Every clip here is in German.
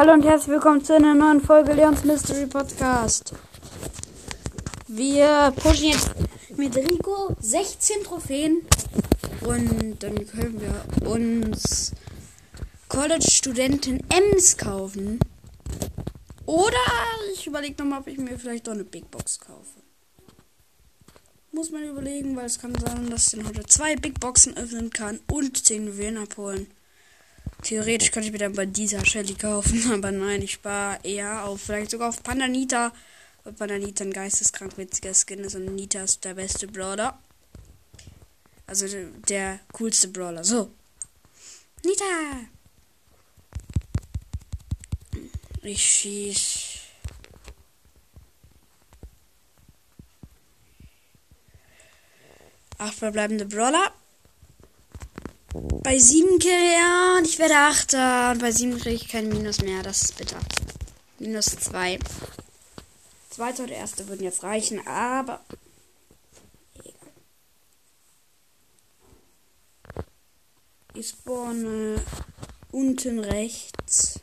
Hallo und herzlich willkommen zu einer neuen Folge Leons Mystery Podcast. Wir pushen jetzt mit Rico 16 Trophäen und dann können wir uns College-Studenten Ems kaufen. Oder ich überlege nochmal, ob ich mir vielleicht doch eine Big Box kaufe. Muss man überlegen, weil es kann sein, dass ich dann heute zwei Big Boxen öffnen kann und 10 Juwelen abholen. Theoretisch könnte ich mir dann bei dieser Shelly kaufen, aber nein, ich spare eher auf, vielleicht sogar auf Pandanita. Weil Pandanita ein geisteskrank witziger Skin ist und Nita ist der beste Brawler. Also der, coolste Brawler. So. Nita! Ich schieß. Acht verbleibende Brawler. Bei 7 Kill, ja, ich werde Achter. Und bei 7 kriege ich kein Minus mehr. Das ist bitter. Minus 2. Zweite und erste würden jetzt reichen, aber. Ich spawne unten rechts.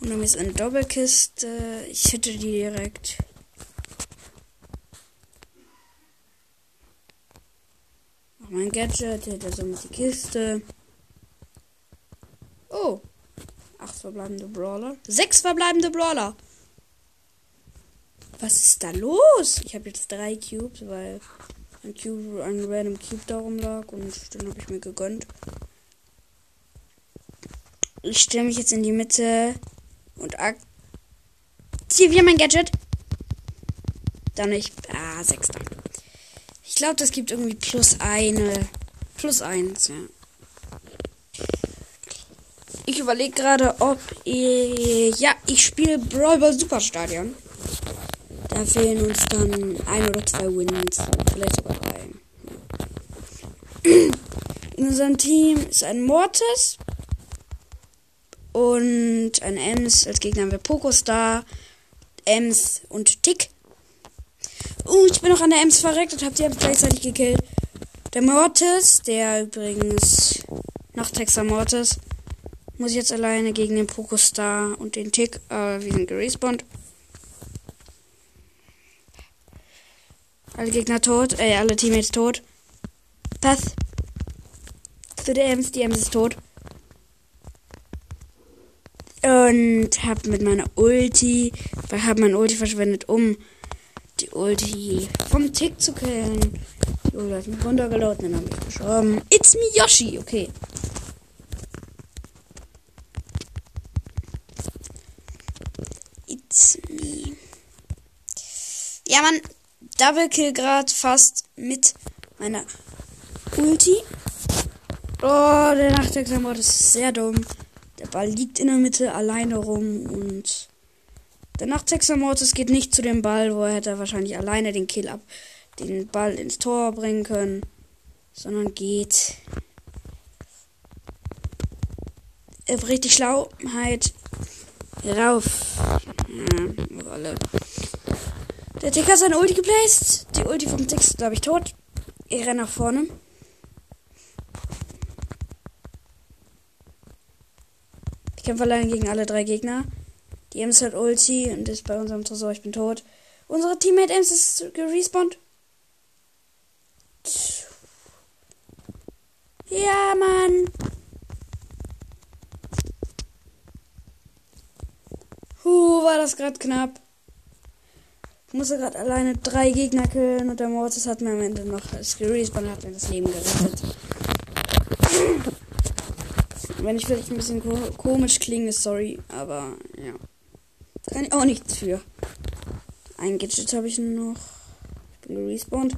Und dann ist eine Doppelkiste. Ich hätte die direkt. Mein Gadget, hätte somit die Kiste. Oh. Acht verbleibende Brawler. Sechs verbleibende Brawler. Was ist da los? Ich habe jetzt drei Cubes, weil ein Cube, ein random Cube darum lag und den habe ich mir gegönnt. Ich stelle mich jetzt in die Mitte und aktiviere mein Gadget. Dann ich. Ah, sechster. Ich glaube, das gibt irgendwie plus eine. Plus eins, ja. Ich überlege gerade, ob ich. Ja, ich spiele Brawl Ball Superstadion. Da fehlen uns dann ein oder zwei Wins. Vielleicht sogar drei. In unserem Team ist ein Mortis. Und ein Ems. Als Gegner haben wir Pokostar, Ems und Tick. Uh, ich bin noch an der Ems verreckt und hab die Ems gleichzeitig gekillt. Der Mortis, der übrigens Nachttexter Mortis, muss jetzt alleine gegen den Pokostar und den Tick, äh, wir sind gerespawnt. Alle Gegner tot, äh, alle Teammates tot. Path. Zu der Ems, die Ems ist tot. Und hab mit meiner Ulti, hab mein Ulti verschwendet, um Ulti vom Tick zu killen. Jo, hat mich runtergeladen, dann habe ich geschoben. It's me Yoshi, okay. It's me. Ja, man, Double Kill gerade fast mit meiner Ulti. Oh, der Nachtexamen ist sehr dumm. Der Ball liegt in der Mitte alleine rum und der Nachtsechser Mortis geht nicht zu dem Ball, wo er hätte wahrscheinlich alleine den Kill ab, den Ball ins Tor bringen können, sondern geht richtig Schlauheit rauf. Ja. Der Ticker hat seine Ulti geplaced. Die Ulti vom Tick ist, glaube ich, tot. Ich renne nach vorne. Ich kämpfe allein gegen alle drei Gegner. Die Ems hat Ulti und ist bei unserem Tresor. Ich bin tot. Unsere Teammate Ems ist gerespawnt. Ja, Mann. Huh, war das gerade knapp. Ich musste gerade alleine drei Gegner killen und der Mortis hat mir am Ende noch das gerespawnt hat mir das Leben gerettet. Wenn ich vielleicht ein bisschen komisch klinge, sorry, aber ja. Kann ich auch nichts für. Ein Gadget habe ich noch. Ich bin gerespawnt.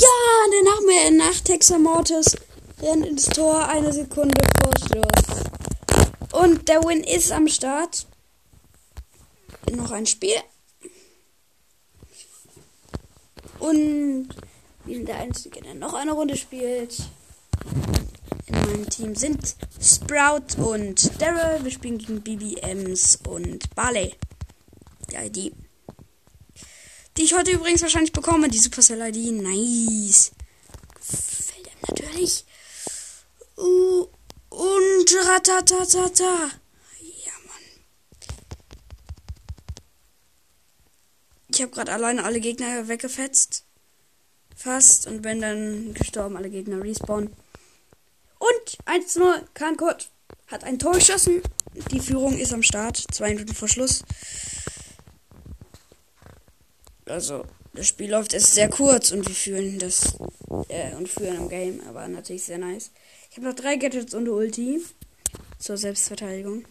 Ja, mehr nach Texas Mortis rennt ins Tor eine Sekunde vor Schluss. Und der Win ist am Start noch ein Spiel. Und wir sind der Einzige, der noch eine Runde spielt. in meinem Team sind Sprout und Daryl. Wir spielen gegen BBMs und Barley. Die ID. Die ich heute übrigens wahrscheinlich bekomme, die Supercell ID. Nice. Gefällt ihm natürlich. Uh, und ratatatata. Ja, Mann. Ich habe gerade alleine alle Gegner weggefetzt. Fast. Und bin dann gestorben, alle Gegner respawn. Und 1-0, Kankurt hat ein Tor geschossen. Die Führung ist am Start. Zwei Minuten vor Schluss. Also, das Spiel läuft erst sehr kurz und wir fühlen das äh, und führen im Game, aber natürlich sehr nice. Ich habe noch drei Gadgets und Ulti zur Selbstverteidigung.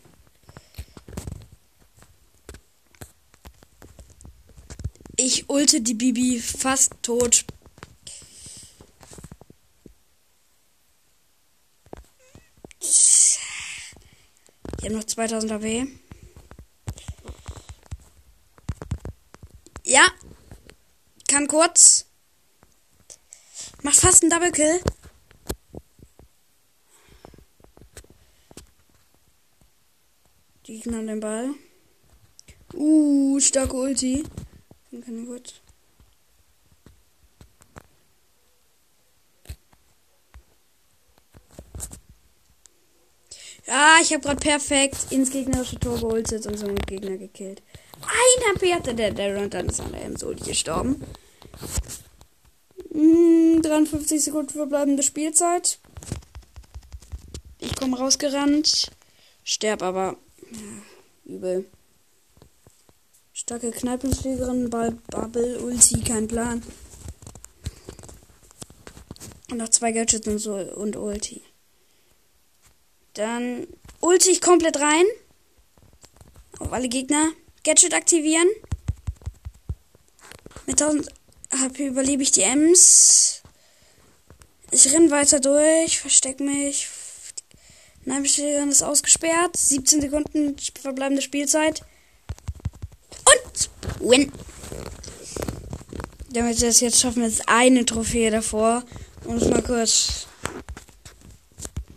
Ich ulte die Bibi fast tot. Ich habe noch 2000 AP. Ja. Kann kurz. Macht fast einen Double Kill. Die Gegner haben den Ball. Uh, starke Ulti. Kann ich kurz. Ja, ich habe gerade perfekt ins gegnerische Tor geholt und so einen Gegner gekillt. Ein HP hatte der Darren und dann ist an der Soli gestorben. Hm, 53 Sekunden verbleibende Spielzeit. Ich komme rausgerannt. Sterb aber. Ja, übel. Starke Kneipenschlägerin, Ball, Bubble, Ulti, kein Plan. Und noch zwei Gadgets und, so, und Ulti. Dann ulti ich komplett rein. Auf alle Gegner. Gadget aktivieren. Mit 1000 HP überlebe ich die Ems. Ich renn weiter durch, versteck mich. Nein, ist ausgesperrt. 17 Sekunden verbleibende Spielzeit. Win. Damit wir es jetzt schaffen, ist eine Trophäe davor. Um es mal kurz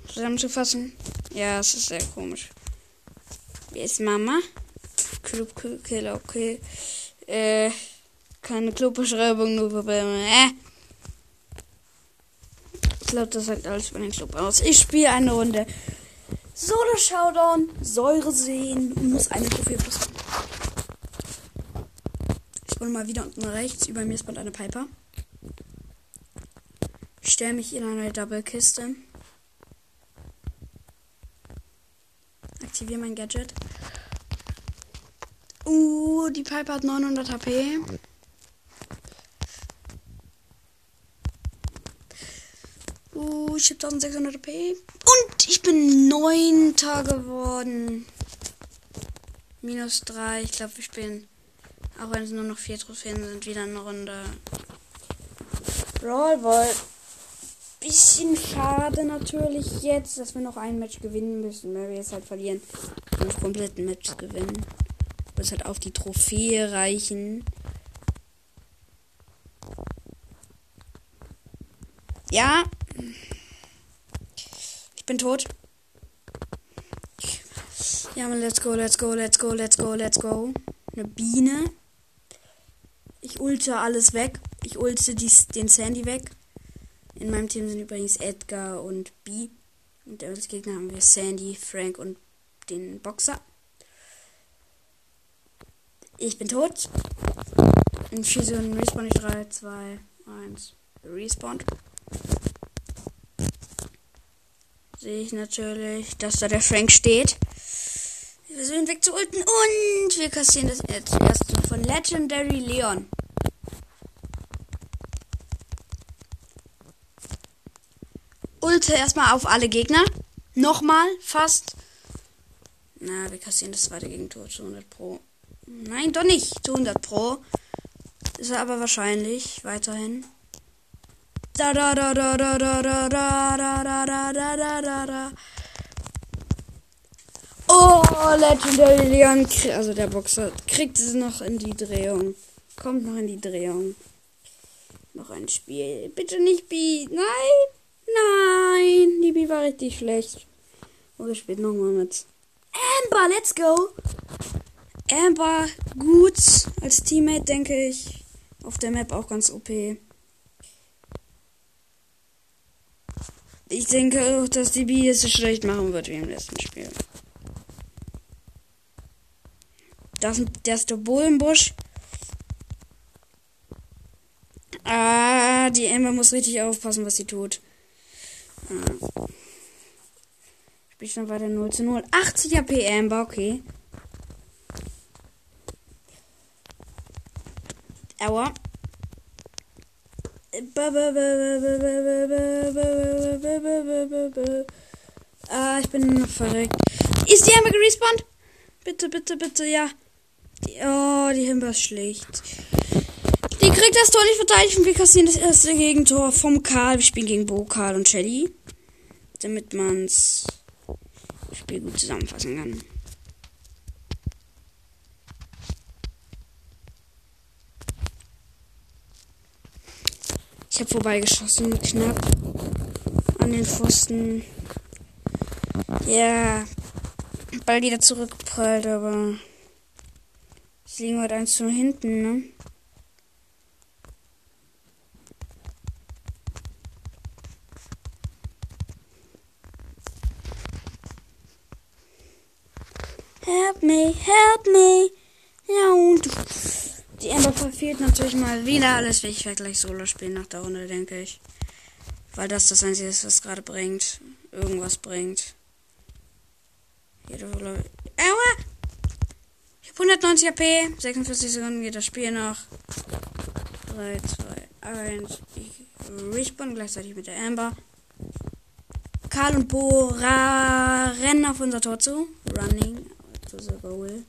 zusammenzufassen. Ja, es ist sehr komisch. Wer ist Mama? Club Kill, okay. Äh, keine Clubbeschreibung, nur Probleme. Äh. Ich glaube, das sagt alles über den Club aus. Ich spiele eine Runde Solo Showdown, Säure sehen muss eine Trophäe plus. Ich spawn mal wieder unten rechts. Über mir spawnt eine Piper. Ich stelle mich in eine Double-Kiste. Aktiviere mein Gadget. Uh, die Piper hat 900 HP. Uh, ich habe 1600 HP. Und ich bin Neunter geworden. Minus 3. Ich glaube, wir spielen, auch wenn es nur noch vier Trophäen sind, wieder eine Runde. Brawl Ball. Bisschen schade natürlich jetzt, dass wir noch ein Match gewinnen müssen, weil wir jetzt halt verlieren. Und komplett ein Match gewinnen. Muss halt auf die Trophäe reichen. Ja. Ich bin tot. Ja, let's go, let's go, let's go, let's go, let's go. Eine Biene. Ulte alles weg. Ich ulte die, den Sandy weg. In meinem Team sind übrigens Edgar und B. Und als Gegner haben wir Sandy, Frank und den Boxer. Ich bin tot. Und schieße und respawn ich 3, 2, 1. Respawn. Sehe ich natürlich, dass da der Frank steht. Wir versuchen wegzuulten und wir kassieren das erste von Legendary Leon. Ulte erstmal auf alle Gegner. Nochmal, fast. Na, wir kassieren das zweite Gegentor zu 100 Pro. Nein, doch nicht. Zu 100 Pro. Ist er aber wahrscheinlich weiterhin. Da da da da da da da da da da da da da da da. Oh, Legendary Leon, also der Boxer, kriegt es noch in die Drehung. Kommt noch in die Drehung. Noch ein Spiel. Bitte nicht B. Nein. Nein, die B war richtig schlecht. Oder spielt nochmal mit. Amber, let's go. Amber, gut als Teammate, denke ich. Auf der Map auch ganz OP. Ich denke auch, dass die B es so schlecht machen wird wie im letzten Spiel. Das ist der Bullenbusch. Ah, die Amber muss richtig aufpassen, was sie tut. Spielstand weiter 0 zu 0. 80 AP Amber, okay. Aua. Ah, ich bin verreckt. Ist die Amber gerespawnt? Bitte, bitte, bitte, ja. Die, oh, die Amber ist schlecht. Kriegt das Tor nicht verteidigt und wir kassieren das erste Gegentor vom Karl. Wir spielen gegen Bo, Karl und Shelly. Damit man's Spiel gut zusammenfassen kann. Ich habe vorbeigeschossen, knapp an den Pfosten. Ja, Ball wieder zurückgeprallt, aber es liegen heute eins zu hinten, ne? Help me, help me. Ja, und die Ember verfehlt natürlich mal wieder alles. Ich werde gleich Solo spielen nach der Runde, denke ich. Weil das das Einzige ist, was gerade bringt. Irgendwas bringt. Jede Aua! Ich habe 190 AP. 46 Sekunden geht das Spiel noch. 3, 2, 1. Ich respawn gleichzeitig mit der Amber. Karl und Bo rennen auf unser Tor zu. Running the goal.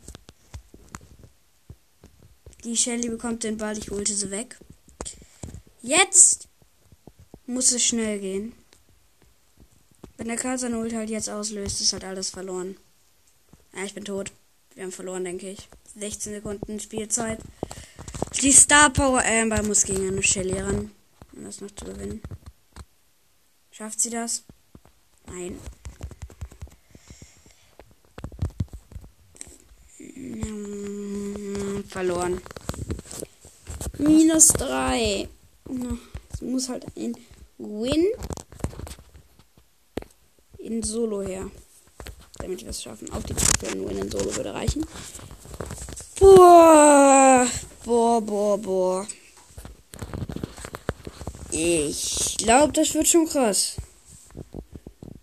Die Shelly bekommt den Ball, ich holte sie weg. Jetzt muss es schnell gehen. Wenn der Karl seine Ult halt jetzt auslöst, ist halt alles verloren. Ja, ich bin tot. Wir haben verloren, denke ich. 16 Sekunden Spielzeit. Die Star Power Amber muss gegen eine Shelly ran, um das noch zu gewinnen. Schafft sie das? Nein. Verloren. Minus 3. Es muss halt ein Win in Solo her. Damit wir es schaffen. Auch die Trophäe nur in Solo würde reichen. Boah. Boah, boah, boah. Ich glaube, das wird schon krass.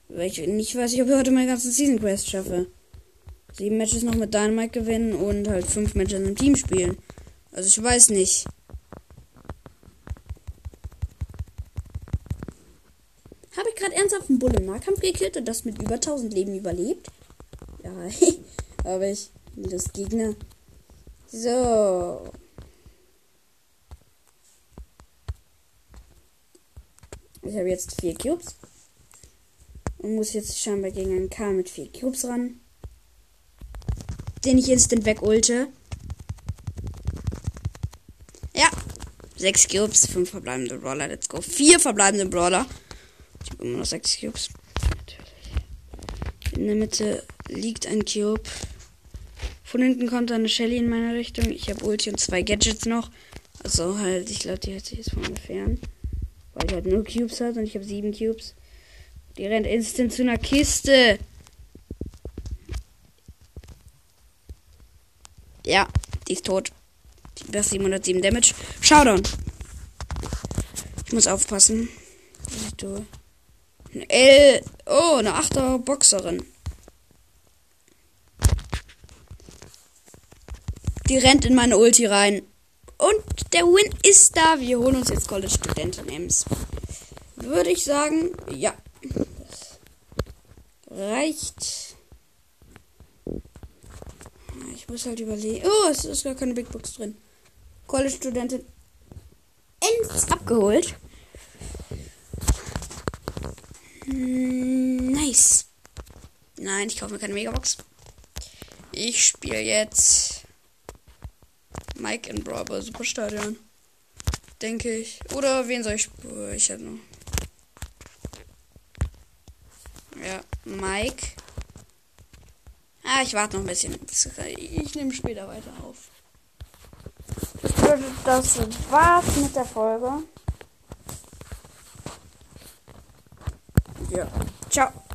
Ich nicht weiß, ich, ob ich heute meine ganzen Season Quest schaffe sieben Matches noch mit Dynamite gewinnen und halt fünf Matches im Team spielen. Also ich weiß nicht. Habe ich gerade ernsthaft einen Bull im Nahkampf gekillt und das mit über 1000 Leben überlebt? Ja, habe ich. Das Gegner. So. Ich habe jetzt vier Cubes. Und muss jetzt scheinbar gegen einen K mit vier Cubes ran den ich instant wegulte. Ja. Sechs Cubes, fünf verbleibende Brawler. Let's go. Vier verbleibende Brawler. Ich habe immer noch sechs Cubes. Natürlich. In der Mitte liegt ein Cube. Von hinten kommt eine Shelly in meine Richtung. Ich habe Ulti und zwei Gadgets noch. Also halt, ich glaube, die hält sich jetzt von mir. Weil die halt nur Cubes hat und ich habe sieben Cubes. Die rennt instant zu einer Kiste. Ja, die ist tot. Die 707 Damage. Showdown. Ich muss aufpassen. Eine L. Oh, eine 8er Boxerin. Die rennt in meine Ulti rein. Und der Win ist da. Wir holen uns jetzt College Studenten Names. Würde ich sagen, ja. Das reicht. Muss halt überlegen. Oh, es ist gar keine Big Box drin. College-Studentin ends abgeholt. Hm, nice. Nein, ich kaufe mir keine Megabox. Ich spiele jetzt Mike in Brawl Superstadion. Denke ich. Oder wen soll ich spielen? Ich hätte noch. Ja, Mike. Ah, ich warte noch ein bisschen. Ich nehme später weiter auf. Das war's mit der Folge. Ja. Ciao.